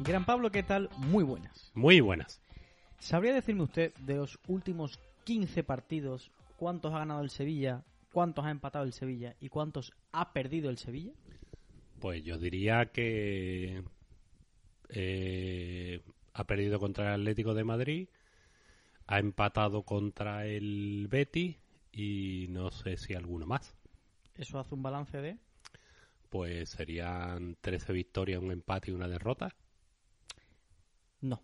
Gran Pablo, ¿qué tal? Muy buenas. Muy buenas. ¿Sabría decirme usted de los últimos 15 partidos cuántos ha ganado el Sevilla, cuántos ha empatado el Sevilla y cuántos ha perdido el Sevilla? Pues yo diría que eh, ha perdido contra el Atlético de Madrid, ha empatado contra el Betis y no sé si alguno más. ¿Eso hace un balance de? Pues serían 13 victorias, un empate y una derrota. No.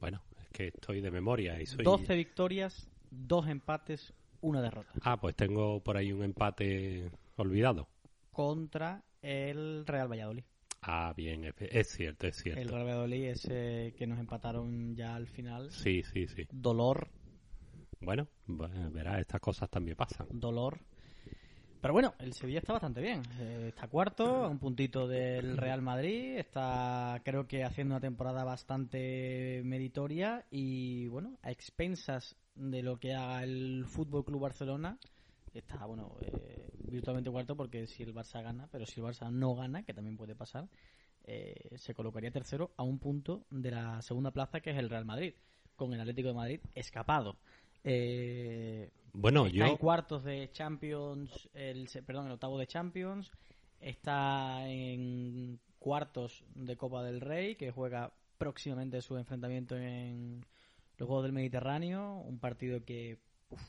Bueno, es que estoy de memoria y soy... 12 victorias, dos empates, una derrota. Ah, pues tengo por ahí un empate olvidado. Contra el Real Valladolid. Ah, bien, es, es cierto, es cierto. El Real Valladolid ese que nos empataron ya al final. Sí, sí, sí. Dolor, Bueno, bueno, verás, estas cosas también pasan. dolor. Pero bueno, el Sevilla está bastante bien. Eh, está cuarto, a un puntito del Real Madrid. Está, creo que, haciendo una temporada bastante meritoria. Y bueno, a expensas de lo que haga el Fútbol Club Barcelona, está, bueno, eh, virtualmente cuarto porque si el Barça gana, pero si el Barça no gana, que también puede pasar, eh, se colocaría tercero a un punto de la segunda plaza, que es el Real Madrid, con el Atlético de Madrid escapado. Eh, Bueno, Está en yo... cuartos de Champions, el, perdón, el octavo de Champions. Está en cuartos de Copa del Rey, que juega próximamente su enfrentamiento en los Juegos del Mediterráneo. Un partido que uf,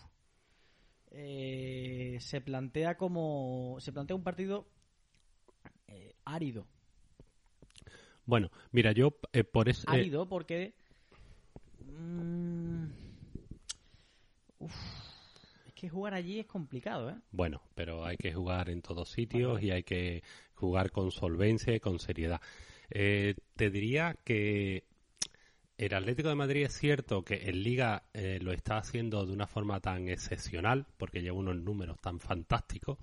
eh, se plantea como. Se plantea un partido eh, árido. Bueno, mira, yo eh, por eso... Árido porque. mm, es que jugar allí es complicado, ¿eh? Bueno, pero hay que jugar en todos sitios y hay que jugar con solvencia y con seriedad. Eh, te diría que el Atlético de Madrid es cierto que en Liga eh, lo está haciendo de una forma tan excepcional, porque lleva unos números tan fantásticos,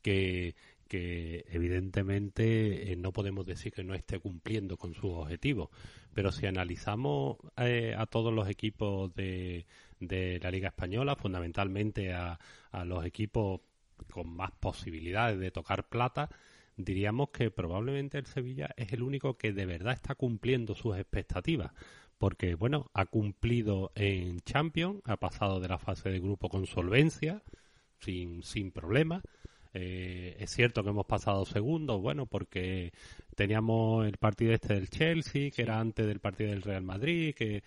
que, que evidentemente eh, no podemos decir que no esté cumpliendo con sus objetivos. Pero si analizamos eh, a todos los equipos de, de la Liga Española, fundamentalmente a, a los equipos con más posibilidades de tocar plata, diríamos que probablemente el Sevilla es el único que de verdad está cumpliendo sus expectativas. Porque, bueno, ha cumplido en Champions, ha pasado de la fase de grupo con solvencia, sin, sin problemas. Eh, es cierto que hemos pasado segundos, bueno, porque teníamos el partido este del Chelsea, que era antes del partido del Real Madrid, que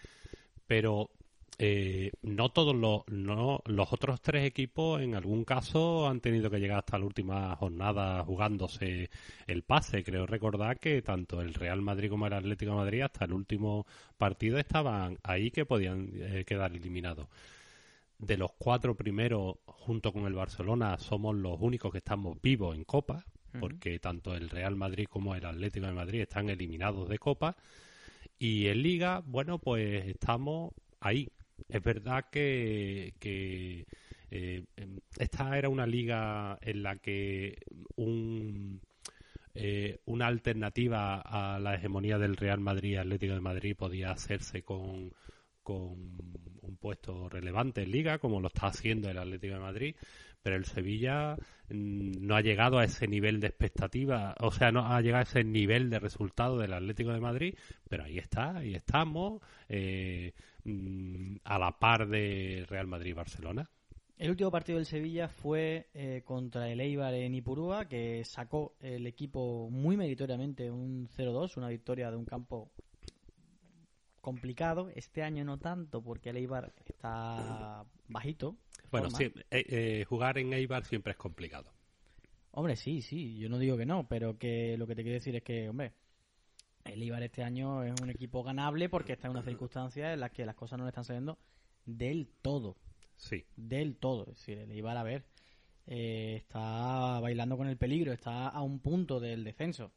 pero eh, no todos los, no, los otros tres equipos en algún caso han tenido que llegar hasta la última jornada jugándose el pase. Creo recordar que tanto el Real Madrid como el Atlético de Madrid hasta el último partido estaban ahí que podían eh, quedar eliminados. De los cuatro primeros, junto con el Barcelona, somos los únicos que estamos vivos en Copa, porque tanto el Real Madrid como el Atlético de Madrid están eliminados de Copa. Y en Liga, bueno, pues estamos ahí. Es verdad que, que eh, esta era una liga en la que un, eh, una alternativa a la hegemonía del Real Madrid Atlético de Madrid podía hacerse con, con un puesto relevante en Liga, como lo está haciendo el Atlético de Madrid, pero el Sevilla mm, no ha llegado a ese nivel de expectativa, o sea, no ha llegado a ese nivel de resultado del Atlético de Madrid, pero ahí está, ahí estamos, eh, mm, a la par de Real Madrid y Barcelona. El último partido del Sevilla fue eh, contra el Eibar en Ipurúa, que sacó el equipo muy meritoriamente un 0-2, una victoria de un campo complicado. Este año no tanto, porque el Eibar está bajito. Bueno, sí, eh, eh, jugar en Eibar siempre es complicado. Hombre, sí, sí, yo no digo que no, pero que lo que te quiero decir es que, hombre, el Eibar este año es un equipo ganable porque está en una circunstancia en las que las cosas no le están saliendo del todo. Sí, del todo. Es decir, el Eibar, a ver, eh, está bailando con el peligro, está a un punto del descenso.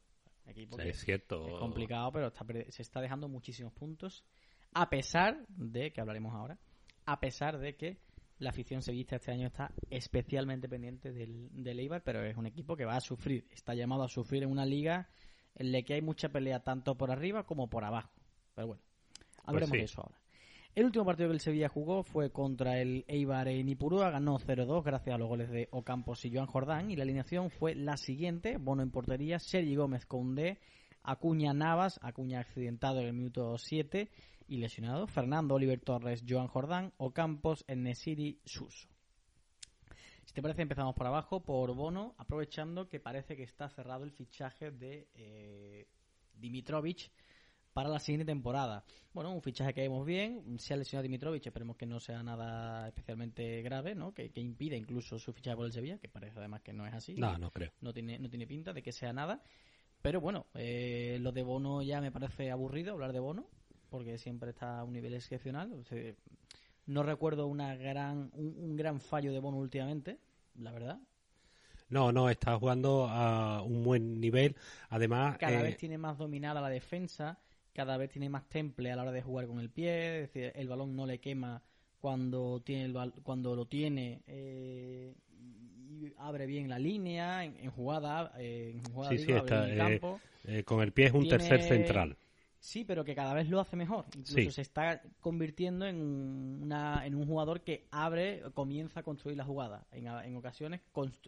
Equipo que es cierto. es complicado, pero está, se está dejando muchísimos puntos, a pesar de, que hablaremos ahora, a pesar de que la afición sevillista este año está especialmente pendiente del, del Eibar, pero es un equipo que va a sufrir, está llamado a sufrir en una liga en la que hay mucha pelea tanto por arriba como por abajo. Pero bueno, hablaremos sí. de eso ahora. El último partido que el Sevilla jugó fue contra el Eibar en Ipurúa, ganó 0-2 gracias a los goles de Ocampos y Joan Jordán y la alineación fue la siguiente, Bono en portería, Sergi Gómez Koundé, Acuña Navas, Acuña accidentado en el minuto 7 y lesionado. Fernando, Oliver Torres, Joan Jordán, Ocampos, Enesiri, Suso. Si te parece, empezamos por abajo, por Bono, aprovechando que parece que está cerrado el fichaje de eh, Dimitrovic para la siguiente temporada. Bueno, un fichaje que vemos bien. Se ha lesionado Dimitrovic, esperemos que no sea nada especialmente grave, ¿no? Que, que impida incluso su fichaje por el Sevilla, que parece además que no es así. No, no creo. No tiene, no tiene pinta de que sea nada. Pero bueno, eh, lo de Bono ya me parece aburrido hablar de Bono, porque siempre está a un nivel excepcional. O sea, no recuerdo una gran, un, un gran fallo de Bono últimamente, la verdad. No, no, está jugando a un buen nivel. Además, Cada eh, vez tiene más dominada la defensa, cada vez tiene más temple a la hora de jugar con el pie, es decir, el balón no le quema cuando tiene el bal- cuando lo tiene eh, y abre bien la línea en, en jugada, eh, en jugada Sí, digo, sí, está, el eh, campo. eh, con el pie es un tiene- tercer central. Sí, pero que cada vez lo hace mejor. Incluso Sí. se está convirtiendo en, una, en un jugador que abre, comienza a construir la jugada. En, en ocasiones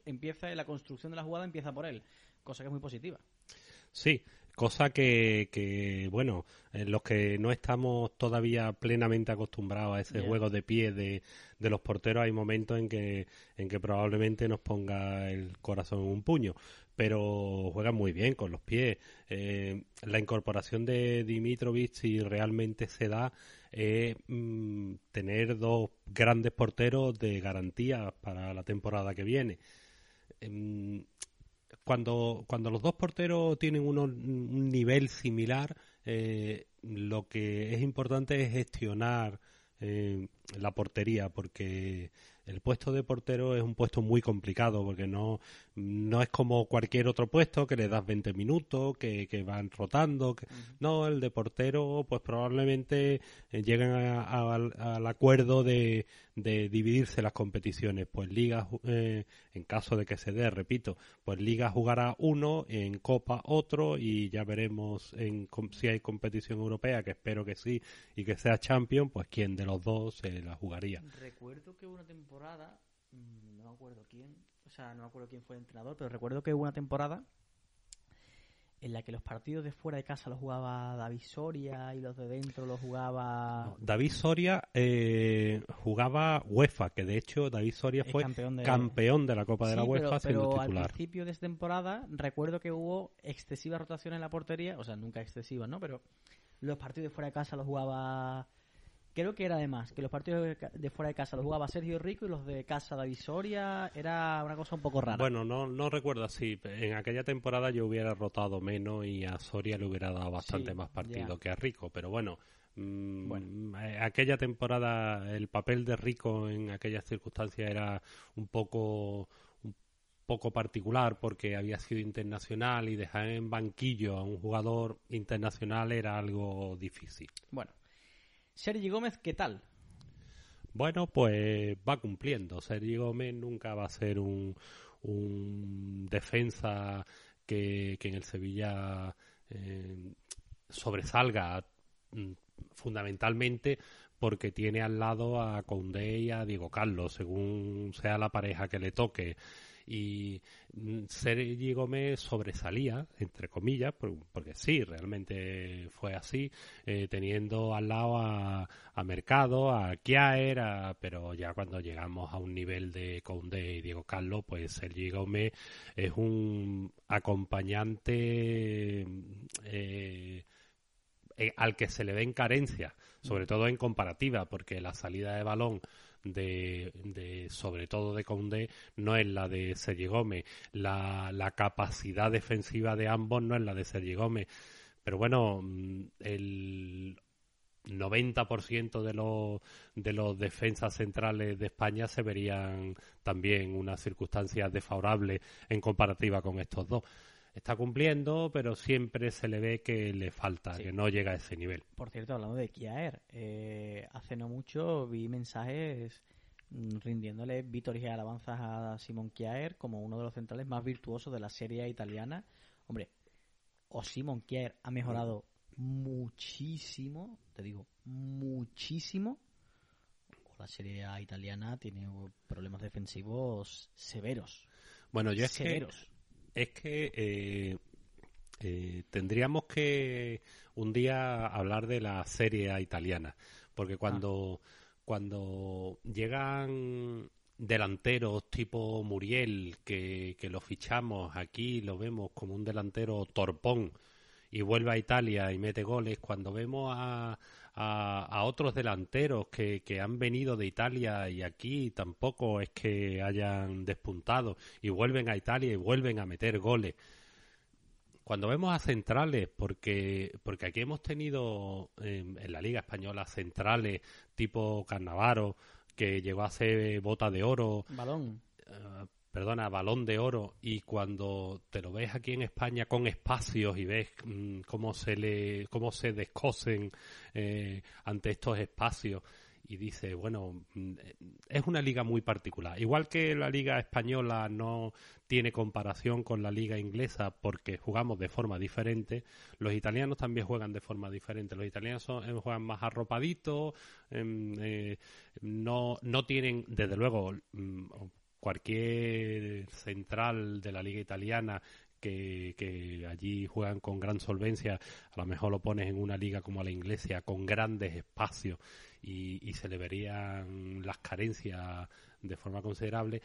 empieza la construcción de la jugada empieza por él, cosa que es muy positiva. Sí, cosa que, que bueno, eh, los que no estamos todavía plenamente acostumbrados a ese juego de pie de, de los porteros, hay momentos en que, en que probablemente nos ponga el corazón en un puño, pero juega muy bien con los pies. Eh, la incorporación de Dimitrovic, si realmente se da, es mm, tener dos grandes porteros de garantía para la temporada que viene. Em, cuando, cuando los dos porteros tienen uno- un nivel similar, eh, lo que es importante es gestionar eh, la portería, porque el puesto de portero es un puesto muy complicado, porque no, no es como cualquier otro puesto que le das 20 minutos, que, que van rotando. que- No, el de portero, pues probablemente eh, lleguen a- a- al, al acuerdo de, de dividirse las competiciones. Pues Liga, eh, en caso de que se dé, repito, pues Liga jugará uno, en Copa otro, y ya veremos en, si hay competición europea, que espero que sí, y que sea Champion, pues quién de los dos se la jugaría. Recuerdo que una temporada, mm, no me acuerdo quién, o sea, no me acuerdo quién fue el entrenador, pero recuerdo que una temporada en la que los partidos de fuera de casa los jugaba David Soria y los de dentro los jugaba No, David Soria eh, jugaba UEFA, que de hecho David Soria fue campeón de campeón de la Copa de la UEFA pero, siendo pero al titular. principio de esta temporada recuerdo que hubo excesivas rotaciones en la portería, o sea, nunca excesivas, ¿no? Pero los partidos de fuera de casa los jugaba creo que era además que los partidos de fuera de casa los jugaba Sergio Rico y los de casa David Soria era una cosa un poco rara. Bueno, no, no recuerdo así. En aquella temporada yo hubiera rotado menos y a Soria le hubiera dado bastante Sí, más partido ya. que a Rico. Pero bueno, mm, Bueno. eh, aquella temporada el papel de Rico en aquellas circunstancias era un poco un poco particular porque había sido internacional y dejar en banquillo a un jugador internacional era algo difícil. Bueno, Sergi Gómez, ¿qué tal? Bueno, pues va cumpliendo. Sergi Gómez nunca va a ser un, un defensa que, que en el Sevilla eh, sobresalga mm, fundamentalmente porque tiene al lado a Condé y a Diego Carlos, según sea la pareja que le toque. Y mm, Sergi Gómez sobresalía, entre comillas, por- porque sí, realmente fue así, eh, teniendo al lado a, a Mercado, a Kiaer, pero ya cuando llegamos a un nivel de Condé y Diego Carlos, pues Sergi Gómez es un acompañante eh, eh, al que se le ven carencias, sobre todo en comparativa, porque la salida de balón de, sobre todo de Condé no es la de Sergi Gómez, la, la capacidad defensiva de ambos no es la de Sergi Gómez, pero bueno, mm, el 90% de los, de los defensas centrales de España se verían también unas circunstancias desfavorables en comparativa con estos dos. Está cumpliendo, pero siempre se le ve que le falta, Sí. que no llega a ese nivel. Por cierto, hablando de Kiaer, eh, hace no mucho vi mensajes rindiéndole víctorias y alabanzas a Simon Kiaer como uno de los centrales más virtuosos de la serie italiana. Hombre, o Simon Kiaer ha mejorado muchísimo, te digo, muchísimo, o la serie A italiana tiene problemas defensivos severos. Bueno, yo es que severos. Es que eh, Eh, tendríamos que un día hablar de la serie italiana, porque cuando, cuando llegan delanteros tipo Muriel, que, que lo fichamos aquí, lo vemos como un delantero torpón, y vuelve a Italia y mete goles, cuando vemos a, a, otros delanteros que, que, han venido de Italia y aquí tampoco es que hayan despuntado y vuelven a Italia y vuelven a meter goles. Cuando vemos a centrales, porque, porque aquí hemos tenido en, la Liga Española centrales tipo Carnavaro, que llegó a ser bota de oro. Balón. Uh, perdona, balón de oro, y cuando te lo ves aquí en España con espacios y ves mmm, cómo se le, cómo se descosen eh, ante estos espacios, y dice, bueno, mm, es una liga muy particular. Igual que la liga española no tiene comparación con la liga inglesa porque jugamos de forma diferente, los italianos también juegan de forma diferente. Los italianos son, eh, juegan más arropaditos, eh, eh, no, no tienen, desde luego, mm, cualquier central de la liga italiana que, que, allí juegan con gran solvencia, a lo mejor lo pones en una liga como la inglesa, con grandes espacios y, y se le verían las carencias de forma considerable.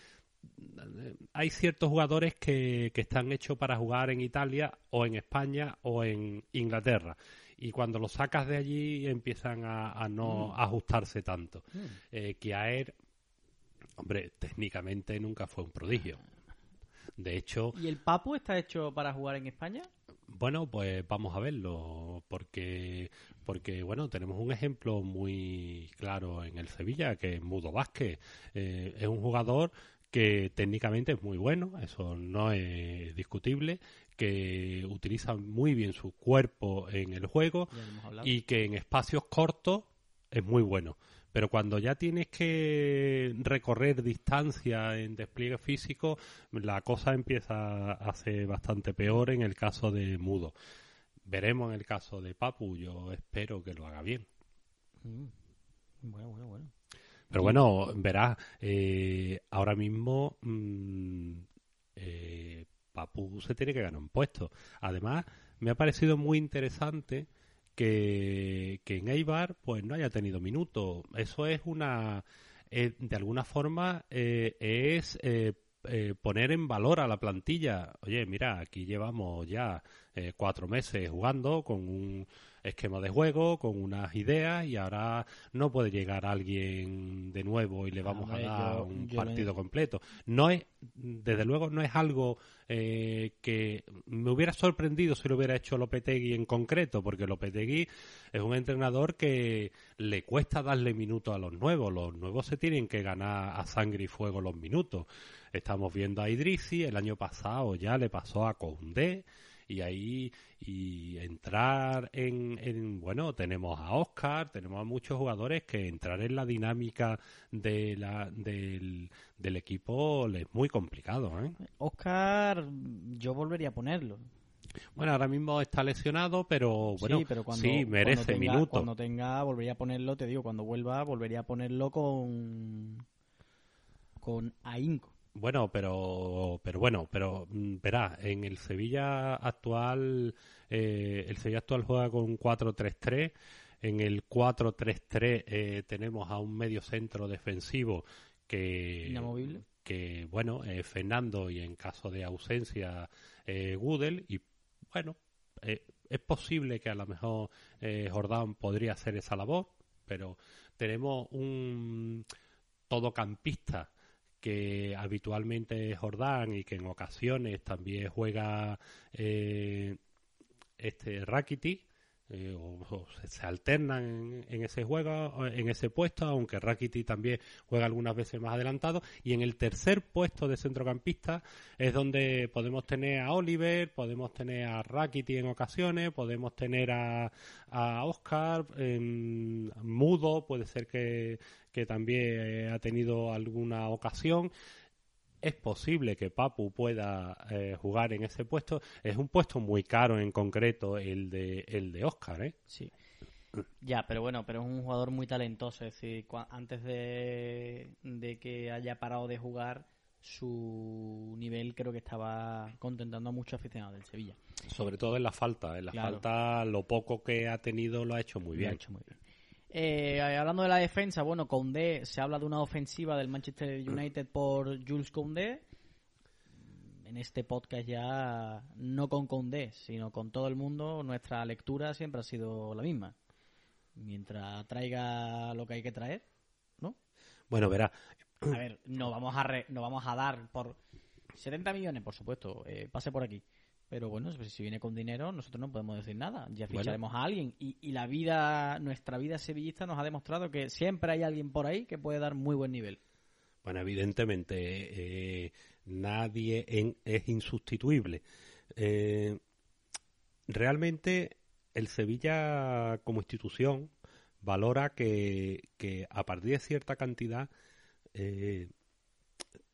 Hay ciertos jugadores que, que están hechos para jugar en Italia o en España o en Inglaterra y cuando los sacas de allí empiezan a, a no mm. ajustarse tanto. Mm. Eh, Kiaer Hombre, técnicamente nunca fue un prodigio. De hecho. ¿Y el Papu está hecho para jugar en España? Bueno, pues vamos a verlo, porque, porque bueno, tenemos un ejemplo muy claro en el Sevilla, que es Mudo Vázquez. Eh, es un jugador que técnicamente es muy bueno, eso no es discutible, que utiliza muy bien su cuerpo en el juego y que en espacios cortos es muy bueno. Pero cuando ya tienes que recorrer distancia en despliegue físico, la cosa empieza a ser bastante peor en el caso de Mudo. Veremos en el caso de Papu, yo espero que lo haga bien. Mm. Bueno, bueno, bueno. Pero bueno, verás, eh, ahora mismo mmm, eh, Papu se tiene que ganar un puesto. Además, me ha parecido muy interesante que, que en Eibar pues no haya tenido minutos. Eso es una, eh, de alguna forma, eh, es eh, eh, poner en valor a la plantilla. Oye, mira, aquí llevamos ya eh, cuatro meses jugando con un esquema de juego, con unas ideas y ahora no puede llegar alguien de nuevo y le vamos a dar yo, un yo partido me... completo. No es, desde luego, no es algo eh, que me hubiera sorprendido si lo hubiera hecho Lopetegui en concreto, porque Lopetegui es un entrenador que le cuesta darle minutos a los nuevos. Los nuevos se tienen que ganar a sangre y fuego los minutos. Estamos viendo a Idrisi, el año pasado ya le pasó a Koundé y ahí y entrar en, en, bueno tenemos a Oscar tenemos a muchos jugadores que entrar en la dinámica de la del, del equipo es muy complicado ¿eh? Oscar yo volvería a ponerlo bueno, ahora mismo está lesionado, pero bueno, sí, pero cuando, sí merece cuando tenga, minutos. Cuando tenga, volvería a ponerlo, te digo, cuando vuelva, volvería a ponerlo con con ahínco. Bueno, pero, pero bueno, pero mm, verá, en el Sevilla actual, eh, el Sevilla actual juega con 4-3-3. En el 4-3-3 eh, tenemos a un medio centro defensivo que, Inamovible. que bueno, eh, Fernando y en caso de ausencia eh, Gudel y bueno, eh, es posible que a lo mejor eh, Jordán podría hacer esa labor, pero tenemos un todocampista que habitualmente es Jordán y que en ocasiones también juega eh, este Rakiti eh, o, se alternan en, en, ese juego, en ese puesto, aunque Rakiti también juega algunas veces más adelantado. Y en el tercer puesto de centrocampista es donde podemos tener a Oliver, podemos tener a Rakiti en ocasiones, podemos tener a, a Oscar, eh, Mudo, puede ser que, que también ha tenido alguna ocasión es posible que Papu pueda eh, jugar en ese puesto. Es un puesto muy caro en concreto el de el de Oscar, ¿eh? Sí. Ya, pero bueno, pero es un jugador muy talentoso. Es decir, antes de, de que haya parado de jugar, su nivel creo que estaba contentando a muchos aficionados del Sevilla. Sobre todo en la falta. En la falta, lo poco que ha tenido lo ha hecho muy bien. hecho muy bien. Eh, hablando de la defensa, bueno, Koundé, se habla de una ofensiva del Manchester United por Jules Koundé. En este podcast ya, no con Koundé, sino con todo el mundo, nuestra lectura siempre ha sido la misma. Mientras traiga lo que hay que traer, ¿no? Bueno, verá, a ver, no vamos a, no vamos a dar por 70 millones, por supuesto, eh, pase por aquí. Pero bueno, si viene con dinero, nosotros no podemos decir nada. Ya ficharemos a alguien. Y, la vida, nuestra vida sevillista nos ha demostrado que siempre hay alguien por ahí que puede dar muy buen nivel. Bueno, evidentemente, eh, nadie es insustituible. Eh, realmente, el Sevilla como institución valora que, que a partir de cierta cantidad eh,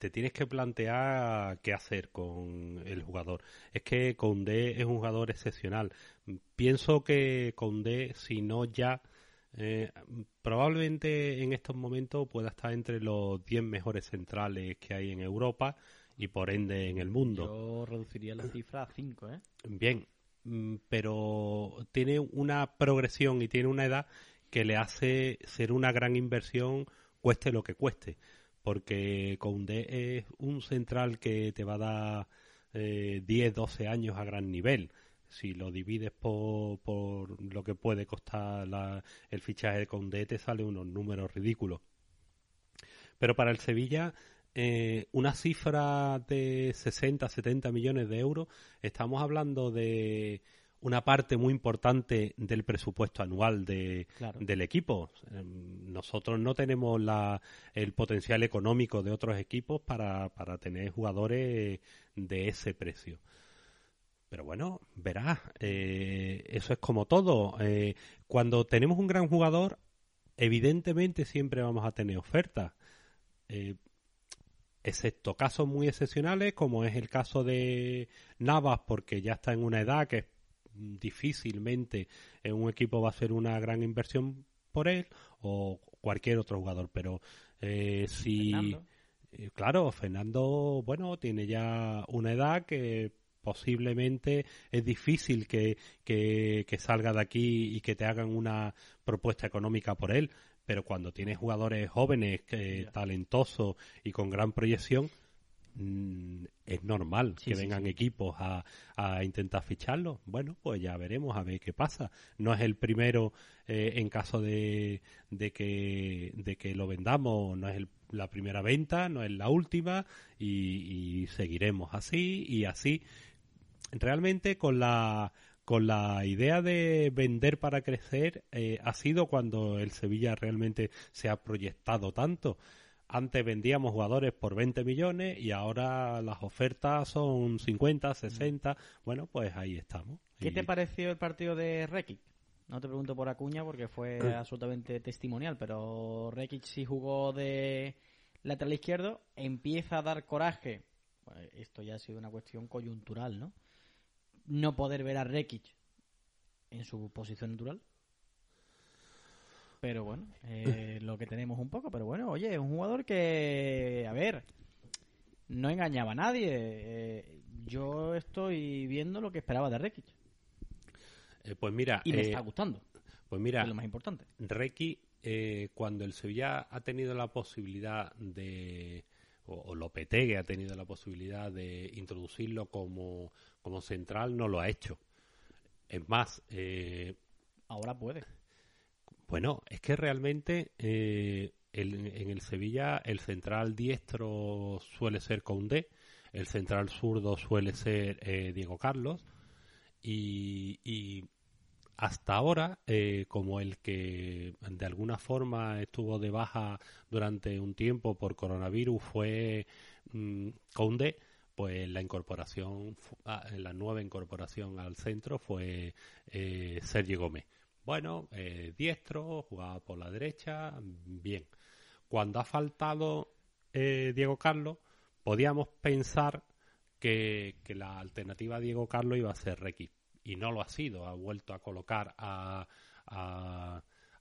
te tienes que plantear qué hacer con el jugador. Es que Condé es un jugador excepcional. Pienso que Condé, si no ya, eh, probablemente en estos momentos pueda estar entre los 10 mejores centrales que hay en Europa y por ende en el mundo. Yo reduciría la cifra a 5, ¿eh? Bien, mm, pero tiene una progresión y tiene una edad que le hace ser una gran inversión cueste lo que cueste, porque Koundé es un central que te va a dar eh, 10, 12 años a gran nivel. Si lo divides por, por lo que puede costar el fichaje de Koundé, te sale unos números ridículos. Pero para el Sevilla, eh, una cifra de 60, 70 millones de euros, estamos hablando de una parte muy importante del presupuesto anual de, del equipo. Em, nosotros no tenemos la, el potencial económico de otros equipos para, para tener jugadores de ese precio. Pero bueno, verás, eh, eso es como todo. Eh, cuando tenemos un gran jugador, evidentemente siempre vamos a tener ofertas. Eh, excepto casos muy excepcionales, como es el caso de Navas, porque ya está en una edad que es difícilmente un equipo va a hacer una gran inversión por él o cualquier otro jugador, pero eh, si... Eh, claro, Fernando, bueno, tiene ya una edad que posiblemente es difícil que, que, salga de aquí y que te hagan una propuesta económica por él, pero cuando tienes jugadores jóvenes, talentosos y con gran proyección, Mm, es normal que vengan equipos a, a, intentar ficharlo. Bueno, pues ya veremos a ver qué pasa. No es el primero eh, en caso de, de, que, de que lo vendamos, no es la primera venta, no es la última y, seguiremos así y así. Realmente con la con la idea de vender para crecer eh, ha sido cuando el Sevilla realmente se ha proyectado tanto antes vendíamos jugadores por 20 millones y ahora las ofertas son 50, 60. Bueno, pues ahí estamos. ¿Qué te pareció el partido de Rekic? No te pregunto por Acuña porque fue absolutamente testimonial, pero Rekic sí jugó de lateral izquierdo, empieza a dar coraje. esto ya ha sido una cuestión coyuntural, ¿no? No poder ver a Rekic en su posición natural. Pero bueno, eh, lo que tenemos un poco. Pero bueno, oye, es un jugador que, a ver, no engañaba a nadie. Eh, yo estoy viendo lo que esperaba de Rekic. Eh, pues mira. Y me está gustando. Pues mira. Es lo más importante. Rekic, cuando el Sevilla ha tenido la posibilidad de. O, Lopetegui ha tenido la posibilidad de introducirlo como, como central, no lo ha hecho. Es más. Ahora puede. Bueno, es que realmente eh, en el Sevilla el central diestro suele ser Koundé, el central zurdo suele ser eh, Diego Carlos y, hasta ahora, eh, como el que de alguna forma estuvo de baja durante un tiempo por coronavirus fue mm, Koundé, pues la incorporación, ah, la nueva incorporación al centro fue Sergio Gómez. Bueno, eh, diestro, jugaba por la derecha, bien. Cuando ha faltado eh, Diego Carlos, podíamos pensar que, la alternativa a Diego Carlos iba a ser Requi. Y no lo ha sido. Ha vuelto a colocar a,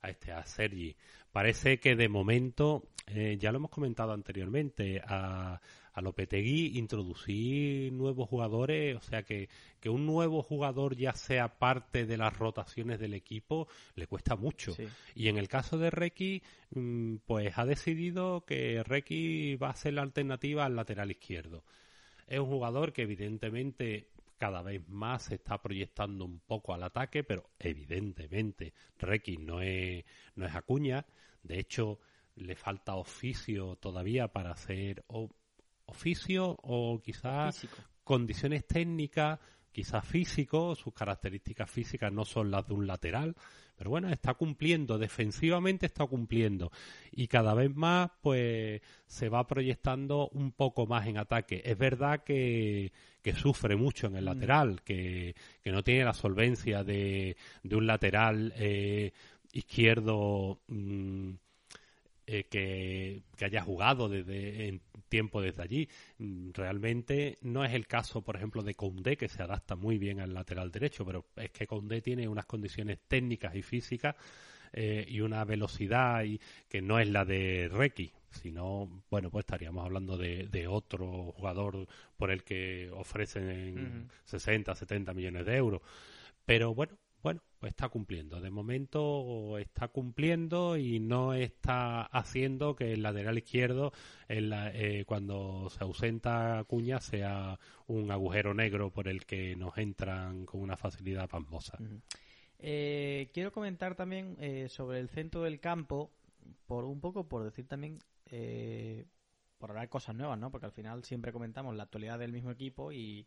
este a Sergi. Parece que de momento, eh, ya lo hemos comentado anteriormente, a, a Lopetegui introducir nuevos jugadores, o sea que, que un nuevo jugador ya sea parte de las rotaciones del equipo, le cuesta mucho. Y en el caso de Requi, mm, pues ha decidido que Requi va a ser la alternativa al lateral izquierdo. Es un jugador que evidentemente cada vez más se está proyectando un poco al ataque, pero evidentemente Requi no es, no es Acuña. De hecho, le falta oficio todavía para hacer oficio o quizás condiciones técnicas, quizás físico, sus características físicas no son las de un lateral, pero bueno, está cumpliendo, defensivamente está cumpliendo y cada vez más pues se va proyectando un poco más en ataque. Es verdad que, que sufre mucho en el mm. lateral, que, que, no tiene la solvencia de, de un lateral eh, izquierdo mm, eh, que, haya jugado desde en tiempo desde allí. Mm, realmente no es el caso, por ejemplo, de Condé, que se adapta muy bien al lateral derecho, pero es que Condé tiene unas condiciones técnicas y físicas eh, y una velocidad y, que no es la de Requi. sino bueno, pues estaríamos hablando de, otro jugador por el que ofrecen 60, 70 millones de euros. Pero bueno, bueno, pues está cumpliendo. De momento está cumpliendo y no está haciendo que el lateral izquierdo, eh, cuando se ausenta Cuña, sea un agujero negro por el que nos entran con una facilidad pasmosa. Eh, quiero comentar también eh, sobre el centro del campo, por un poco por decir también, por hablar cosas nuevas, ¿no? Porque al final siempre comentamos la actualidad del mismo equipo y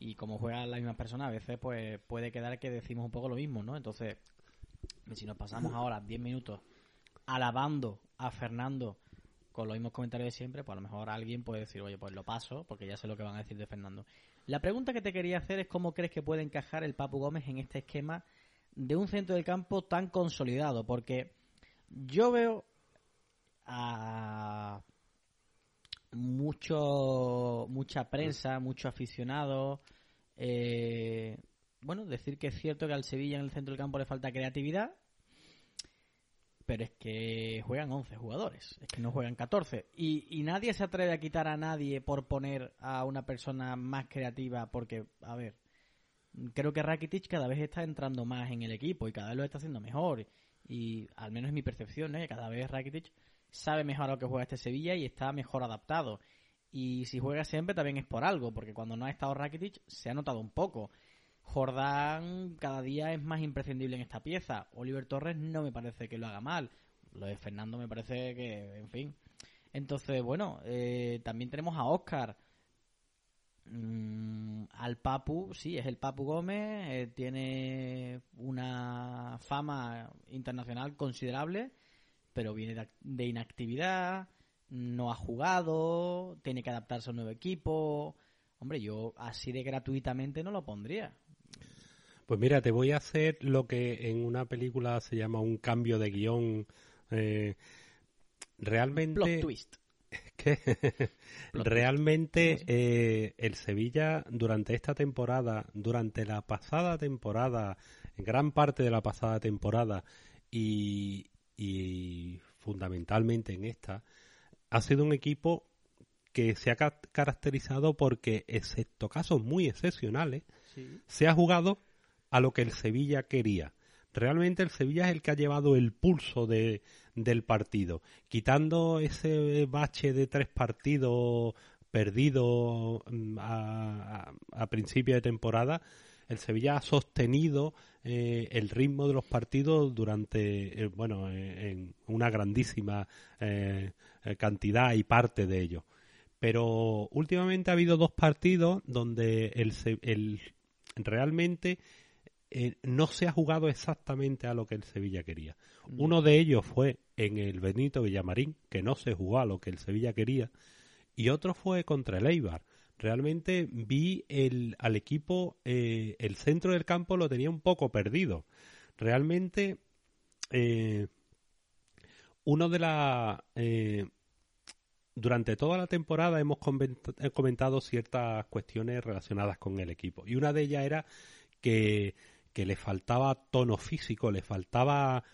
y como juegan las mismas personas, a veces pues puede quedar que decimos un poco lo mismo, ¿no? Entonces, si nos pasamos ahora 10 minutos alabando a Fernando con los mismos comentarios de siempre, pues a lo mejor alguien puede decir, oye, pues lo paso, porque ya sé lo que van a decir de Fernando. La pregunta que te quería hacer es cómo crees que puede encajar el Papu Gómez en este esquema de un centro del campo tan consolidado, porque yo veo a mucho mucha prensa, mucho aficionado. Eh, bueno, decir que es cierto que al Sevilla en el centro del campo le falta creatividad, pero es que juegan 11 jugadores, es que no juegan 14. Y, y nadie se atreve a quitar a nadie por poner a una persona más creativa, porque, a ver, creo que Rakitic cada vez está entrando más en el equipo y cada vez lo está haciendo mejor. Y al menos es mi percepción, ¿eh? cada vez Rakitic sabe mejor a lo que juega este Sevilla y está mejor adaptado. Y si juega siempre también es por algo, porque cuando no ha estado Rakitic se ha notado un poco. Jordán cada día es más imprescindible en esta pieza. Oliver Torres no me parece que lo haga mal. Lo de Fernando me parece que, en fin. Entonces, bueno, eh, también tenemos a Oscar. Mm, al Papu, sí, es el Papu Gómez. Eh, tiene una fama internacional considerable pero viene de, inactividad, no ha jugado, tiene que adaptarse a un nuevo equipo. Hombre, yo así de gratuitamente no lo pondría. Pues mira, te voy a hacer lo que en una película se llama un cambio de guion. Eh, realmente. Plot twist. realmente eh, el Sevilla durante esta temporada, durante la pasada temporada, gran parte de la pasada temporada y, y fundamentalmente en esta, ha sido un equipo que se ha caracterizado porque, excepto casos muy excepcionales, se ha jugado a lo que el Sevilla quería. Realmente el Sevilla es el que ha llevado el pulso de, del partido, quitando ese bache de tres partidos perdidos mm, a, a principio de temporada el Sevilla ha sostenido eh, el ritmo de los partidos durante, eh, bueno, eh, en una grandísima cantidad y parte de ellos. Pero últimamente ha habido dos partidos donde el, el realmente no se ha jugado exactamente a lo que el Sevilla quería. Mm. Uno de ellos fue en el Benito Villamarín, que no se jugó a lo que el Sevilla quería, y otro fue contra el Eibar, realmente vi el, al equipo, eh, el centro del campo lo tenía un poco perdido. Realmente, eh, uno de la... Eh, durante toda la temporada hemos comentado ciertas cuestiones relacionadas con el equipo y una de ellas era que, que le faltaba tono físico, le faltaba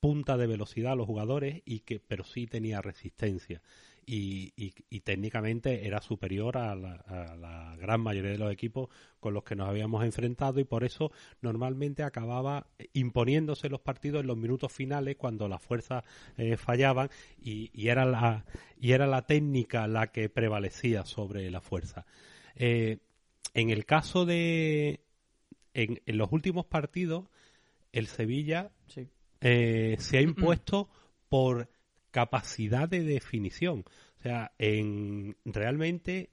punta de velocidad a los jugadores y que pero sí tenía resistencia y, y, técnicamente era superior a la, gran mayoría de los equipos con los que nos habíamos enfrentado y por eso normalmente acababa imponiéndose los partidos en los minutos finales cuando las fuerzas eh, fallaban y, y, era la y era la técnica la que prevalecía sobre la fuerza. Eh, en el caso de en, en, los últimos partidos el Sevilla eh, se ha impuesto por capacidad de definición. O sea, en, realmente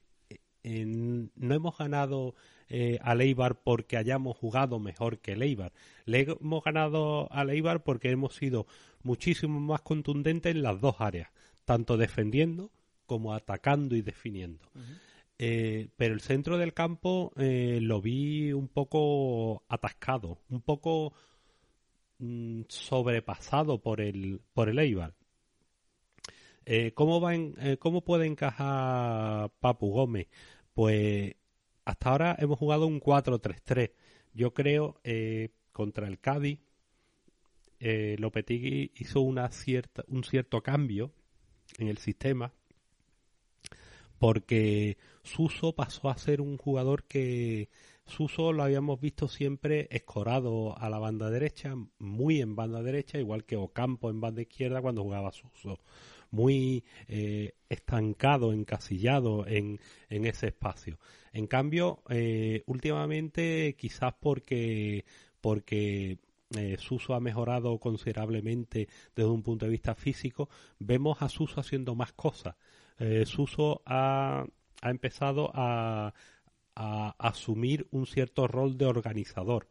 no hemos ganado eh, a Leibar porque hayamos jugado mejor que Leibar. Le hemos ganado a Leibar porque hemos sido muchísimo más contundentes en las dos áreas, tanto defendiendo como atacando y definiendo. Eh, pero el centro del campo eh, lo vi un poco atascado, un poco mm, sobrepasado por el, por el Eibar. Eh, ¿cómo, va eh, ¿Cómo puede encajar Papu Gómez? Pues hasta ahora hemos jugado un 4-3-3. Yo creo eh, contra el Cádiz, eh, hizo una cierta, un cierto cambio en el sistema porque Suso pasó a ser un jugador que Suso lo habíamos visto siempre escorado a la banda derecha, muy en banda derecha, igual que Ocampo en banda izquierda cuando jugaba Suso muy eh, estancado, encasillado en, en, ese espacio. En cambio, eh, últimamente, quizás porque, porque eh, Suso ha mejorado considerablemente desde un punto de vista físico, vemos a Suso haciendo más cosas. Suso ha, ha empezado a, a, asumir un cierto rol de organizador.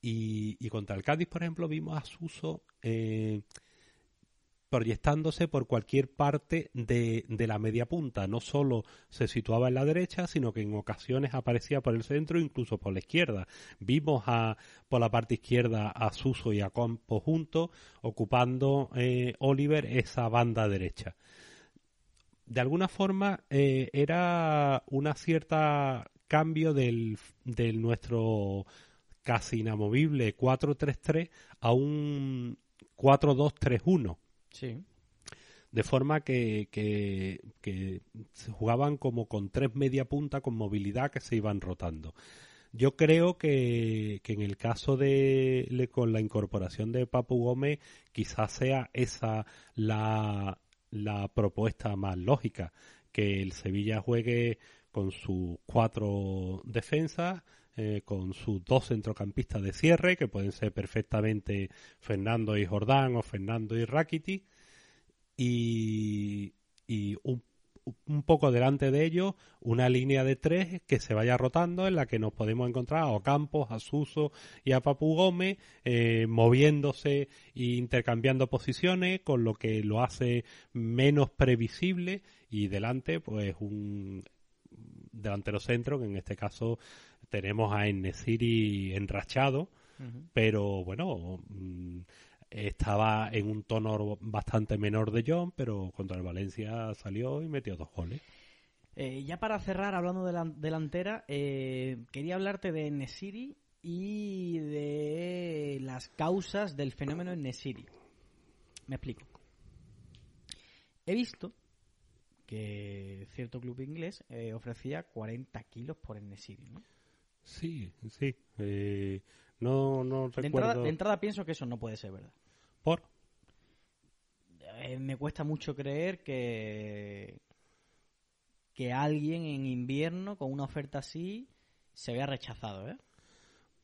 Y, y, contra el Cádiz, por ejemplo, vimos a Suso eh, proyectándose por cualquier parte de, la media punta. No solo se situaba en la derecha, sino que en ocasiones aparecía por el centro, incluso por la izquierda. Vimos a, por la parte izquierda a Suso y a Campo juntos, ocupando eh, Oliver esa banda derecha. De alguna forma eh, era una cierta cambio del, del nuestro casi inamovible 4-3-3 a un 4-2-3-1 Sí. De forma que, que, se jugaban como con tres media punta con movilidad que se iban rotando. Yo creo que, que, en el caso de con la incorporación de Papu Gómez quizás sea esa la, la propuesta más lógica, que el Sevilla juegue con sus cuatro defensas, eh, con sus dos centrocampistas de cierre, que pueden ser perfectamente Fernando y Jordán o Fernando y Rakiti, y, un, poco delante de ellos una línea de tres que se vaya rotando en la que nos podemos encontrar a Ocampos, a Suso y a Papu Gómez eh, moviéndose e intercambiando posiciones, con lo que lo hace menos previsible y delante pues un delantero centro que en este caso tenemos a Enesiri enrachado, pero bueno, mm, estaba en un tono bastante menor de John, pero contra el Valencia salió y metió dos goles. Eh, ya para cerrar, hablando de la delantera, eh, quería hablarte de Nesiri y de las causas del fenómeno en Nesiri. Me explico. He visto que cierto club inglés eh, ofrecía 40 kilos por Nesiri, ¿no? Sí, sí. Eh, no, no recuerdo. De entrada, pienso que eso no puede ser verdad. ¿Por? Eh, me cuesta mucho creer que que alguien en invierno con una oferta así se vea rechazado, ¿eh?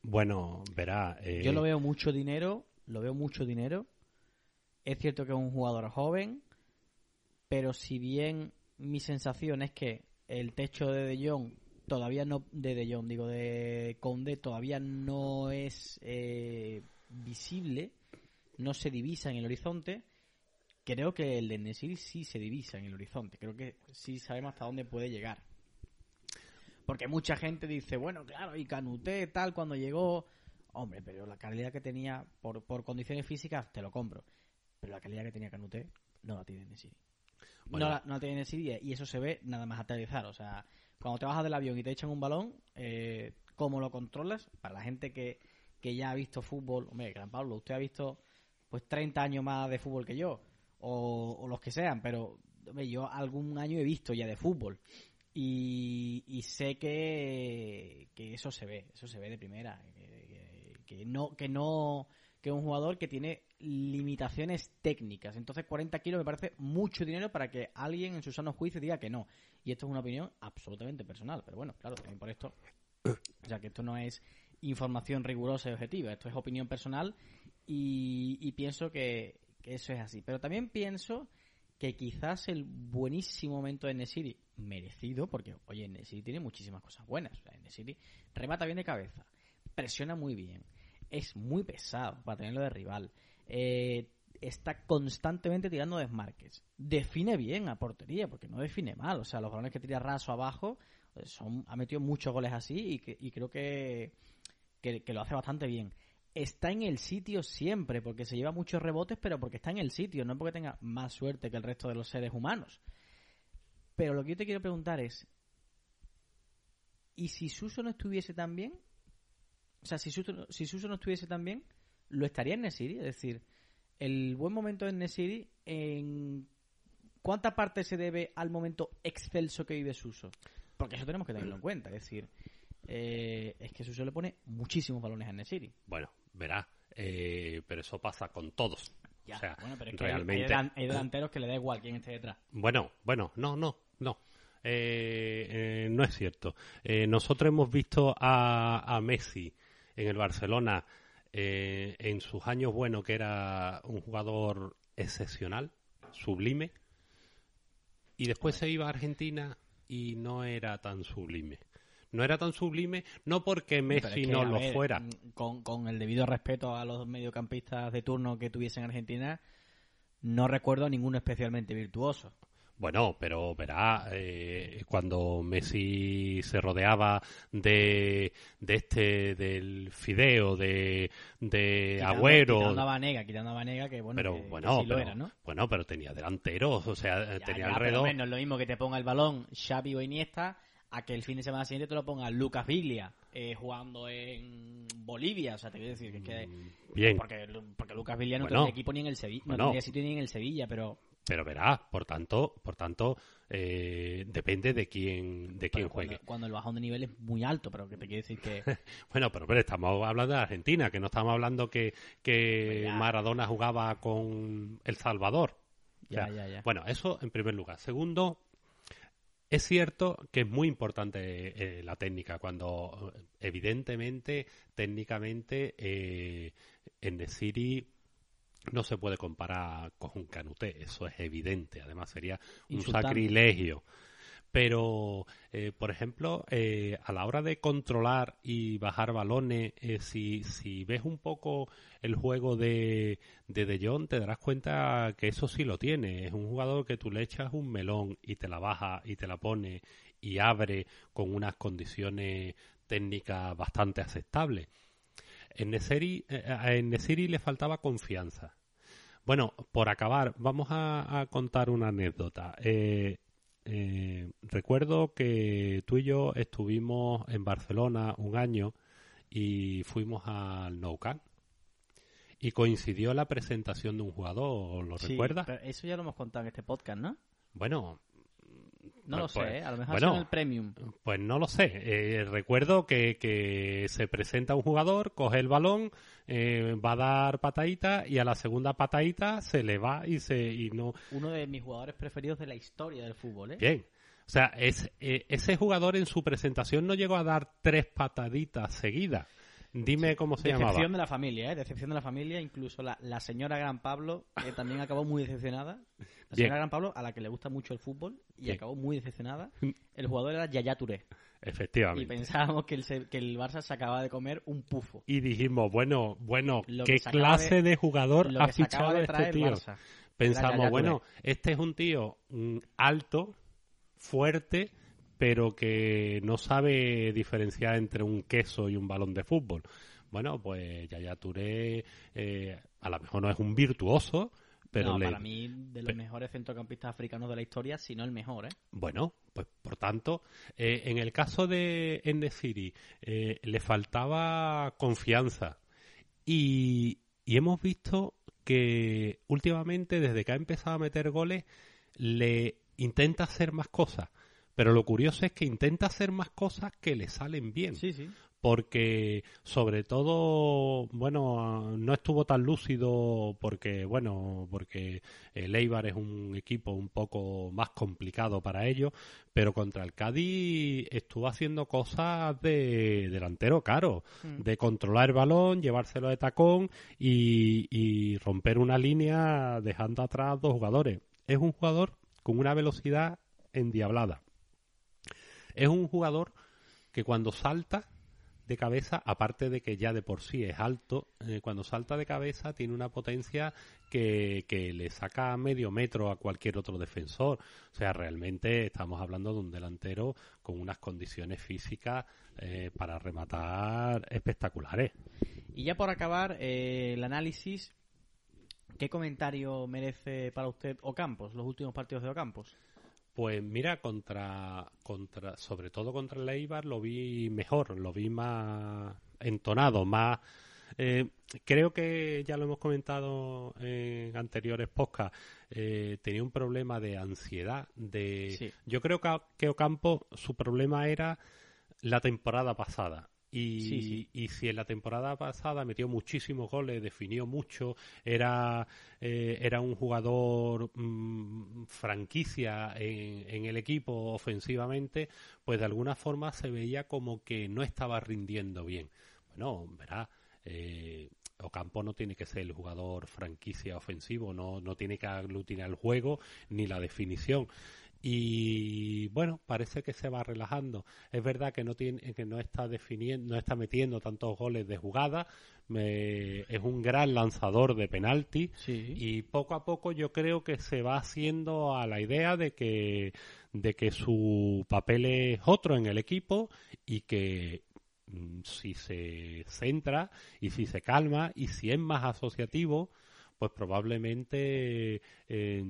Bueno, verá. Yo lo veo mucho dinero, lo veo mucho dinero. Es cierto que es un jugador joven, pero si bien mi sensación es que el techo de De Jong todavía no de De Jong, digo de Conde todavía no es eh, visible, no se divisa en el horizonte. Creo que el de Nesiri sí se divisa en el horizonte. Creo que sí sabemos hasta dónde puede llegar. Porque mucha gente dice, bueno, claro, y Canuté tal cuando llegó. Hombre, pero la calidad que tenía por, por condiciones físicas te lo compro. Pero la calidad que tenía Canuté no la tiene Nesiri. No, la, no la tiene Nesiri y eso se ve nada más aterrizar. O sea, cuando te bajas del avión y te echan un balón, eh, ¿cómo lo controlas? Para la gente que, que ya ha visto fútbol, hombre, Gran Pablo, usted ha visto pues 30 años más de fútbol que yo, o, los que sean, pero yo algún año he visto ya de fútbol. Y, sé que, que, eso se ve, eso se ve de primera. Que, no, que no, que un jugador que tiene limitaciones técnicas. Entonces 40 kilos me parece mucho dinero para que alguien en su sano juicio diga que no. Y esto es una opinión absolutamente personal. Pero bueno, claro, también por esto, o sea que esto no es información rigurosa y objetiva, esto es opinión personal y, pienso que, eso es así. Pero también pienso que quizás el buenísimo momento de Nesiri, merecido, porque, oye, Nesiri tiene muchísimas cosas buenas. O Nesiri remata bien de cabeza, presiona muy bien, es muy pesado para tenerlo de rival, eh, está constantemente tirando desmarques, define bien a portería, porque no define mal, o sea, los balones que tira raso abajo, eh, son, ha metido muchos goles así y, creo que, que lo hace bastante bien está en el sitio siempre, porque se lleva muchos rebotes, pero porque está en el sitio, no porque tenga más suerte que el resto de los seres humanos. Pero lo que yo te quiero preguntar es, ¿y si Suso no estuviese tan bien? O sea, si Suso, si Suso no estuviese tan bien, ¿lo estaría en Nesiri? Es decir, el buen momento en Nesiri, ¿en cuánta parte se debe al momento excelso que vive Suso? Porque eso tenemos que tenerlo en cuenta. Es decir, eh, es que Suso le pone muchísimos balones a Nesiri. Bueno, verá, eh, pero eso pasa con todos. o sea, bueno, pero es que realmente... hay, delanteros que le da igual quién esté detrás. Bueno, bueno, no, no, no. Eh, no es cierto. nosotros hemos visto a, a, Messi en el Barcelona en sus años buenos, que era un jugador excepcional, sublime, y después se iba a Argentina y no era tan sublime no era tan sublime, no porque Messi no lo fuera. Mm, con, con el debido respeto a los mediocampistas de turno que tuviesen en Argentina, no recuerdo ninguno especialmente virtuoso. Bueno, pero verá, eh, cuando Messi se rodeaba de, de este, del Fideo, de, de Agüero. Quitando a Vanega, quitando a Vanega, que bueno, pero, bueno, lo era, ¿no? Bueno, pero tenía delanteros, o sea, tenía alrededor. Pero es lo mismo que te ponga el balón Xavi o Iniesta a que el fin de semana siguiente te lo ponga Lucas Viglia eh, jugando en Bolivia. O sea, te quiero decir que, que mm, Bien. Porque, porque Lucas Viglia no tiene equipo ni en el Sevilla, no tenía sitio ni en el Sevilla, pero pero verá, por tanto, por tanto, eh, depende de quién, de quién juegue. Cuando, el bajón de nivel es muy alto, pero que te quiere decir que. bueno, pero, pero, estamos hablando de Argentina, que no estamos hablando que, que Maradona jugaba con El Salvador. Ya, ya, ya. Bueno, eso en primer lugar. Segundo, es cierto que es muy importante eh, la técnica, cuando evidentemente, técnicamente, eh, en The City no se puede comparar con un canuté, eso es evidente, además sería un sacrilegio. Pero, eh, por ejemplo, eh, a la hora de controlar y bajar balones, eh, si, si ves un poco el juego de, de De Jong, te darás cuenta que eso sí lo tiene. Es un jugador que tú le echas un melón y te la baja y te la pone y abre con unas condiciones técnicas bastante aceptables. En Nesiri, en Nesiri le faltaba confianza. Bueno, por acabar, vamos a, a contar una anécdota. Eh, eh, recuerdo que tú y yo estuvimos en Barcelona un año y fuimos al Nou Camp y coincidió la presentación de un jugador, ¿lo sí, recuerdas? Pero eso ya lo hemos contado en este podcast, ¿no? Bueno, no lo pues, sé, ¿eh? a lo mejor en el premium. Pues no lo sé. Eh, recuerdo que, que, se presenta un jugador, coge el balón, eh, va a dar patadita y a la segunda patadita se le va y se y no. Uno de mis jugadores preferidos de la historia del fútbol, ¿eh? Bien. O sea, es, ese jugador en su presentación no llegó a dar tres pataditas seguidas. Dime cómo se llamaba. Decepción de la familia, ¿eh? Decepción de la familia. Incluso la, la señora Gran Pablo, que también acabó muy decepcionada. La señora Gran Pablo, a la que le gusta mucho el fútbol y acabó muy decepcionada. El jugador era Yaya Touré. Efectivamente. Y pensábamos que el, que el Barça se acaba de comer un pufo. Y dijimos, bueno, bueno, ¿qué clase de, jugador ha fichado este tío? Pensamos, bueno, este es un tío mm, alto, fuerte, pero que no sabe diferenciar entre un queso y un balón de fútbol. Bueno, pues Yaya Touré eh, a lo mejor no es un virtuoso, pero para mí de los mejores centrocampistas africanos de la historia, si no el mejor, ¿eh? Bueno, pues por tanto, eh, en el caso de Endesiri eh, le faltaba confianza y, y hemos visto que últimamente, desde que ha empezado a meter goles, le intenta hacer más cosas. Pero lo curioso es que intenta hacer más cosas que le salen bien. Sí, sí porque sobre todo, bueno, no estuvo tan lúcido porque, bueno, porque el Eibar es un equipo un poco más complicado para ellos, pero contra el Cádiz estuvo haciendo cosas de delantero caro, mm. de controlar el balón, llevárselo de tacón y, y romper una línea dejando atrás dos jugadores. Es un jugador con una velocidad endiablada. Es un jugador que cuando salta de cabeza, aparte de que ya de por sí es alto, eh, cuando salta de cabeza tiene una potencia que, que, le saca medio metro a cualquier otro defensor. O sea, realmente estamos hablando de un delantero con unas condiciones físicas eh, para rematar espectaculares. Y ya por acabar, eh, el análisis, ¿qué comentario merece para usted Ocampos, los últimos partidos de Ocampos? Pues mira, contra, contra, sobre todo contra el Eibar lo vi mejor, lo vi más entonado, más... Eh, creo que ya lo hemos comentado en anteriores podcasts. Eh, tenía un problema de ansiedad. De, Yo creo que, que Ocampo su problema era la temporada pasada. Y, y, si en la temporada pasada metió muchísimos goles, definió mucho, era, eh, era un jugador mm, franquicia en, en, el equipo ofensivamente, pues de alguna forma se veía como que no estaba rindiendo bien. Bueno, verá, eh, Ocampo no tiene que ser el jugador franquicia ofensivo, no, no tiene que aglutinar el juego ni la definición y bueno parece que se va relajando. Es verdad que no tiene que no está definiendo no está metiendo tantos goles de jugada. Es un gran lanzador de penalti. Y poco a poco yo creo que se va haciendo a la idea de que de que su papel es otro en el equipo y que mm, si se centra y si se calma y si es más asociativo pues probablemente eh,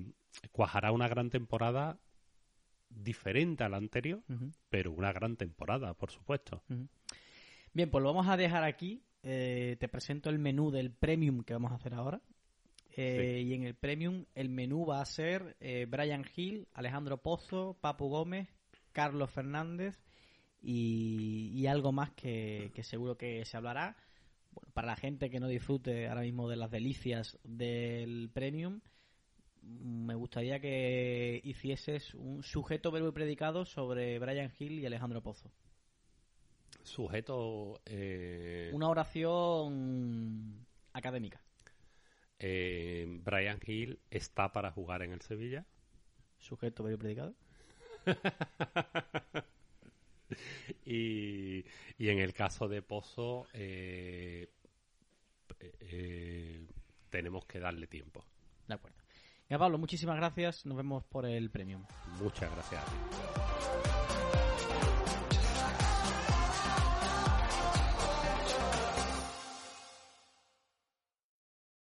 cuajará una gran temporada diferente a la anterior, pero una gran temporada, por supuesto. Bien, pues lo vamos a dejar aquí. Eh, te presento el menú del premium que vamos a hacer ahora. Eh, y en el premium el menú va a ser eh, Brian Hill, Alejandro Pozo, Papu Gómez, Carlos Fernández y, algo más que, que, seguro que se hablará. Bueno, para la gente que no disfrute ahora mismo de las delicias del premium, me gustaría que hicieses un sujeto, verbo y predicado sobre Brian Hill y Alejandro Pozo. Sujeto. Eh, Una oración académica. Eh, Brian Hill está para jugar en el Sevilla. Sujeto, verbo y predicado. y, y, en el caso de Pozo, eh, tenemos que darle tiempo. De acuerdo. Ya Pablo, muchísimas gracias. Nos vemos por el premium. Muchas gracias.